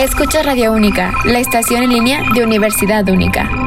Escucha Radio Única, la estación en línea de Universidad Única.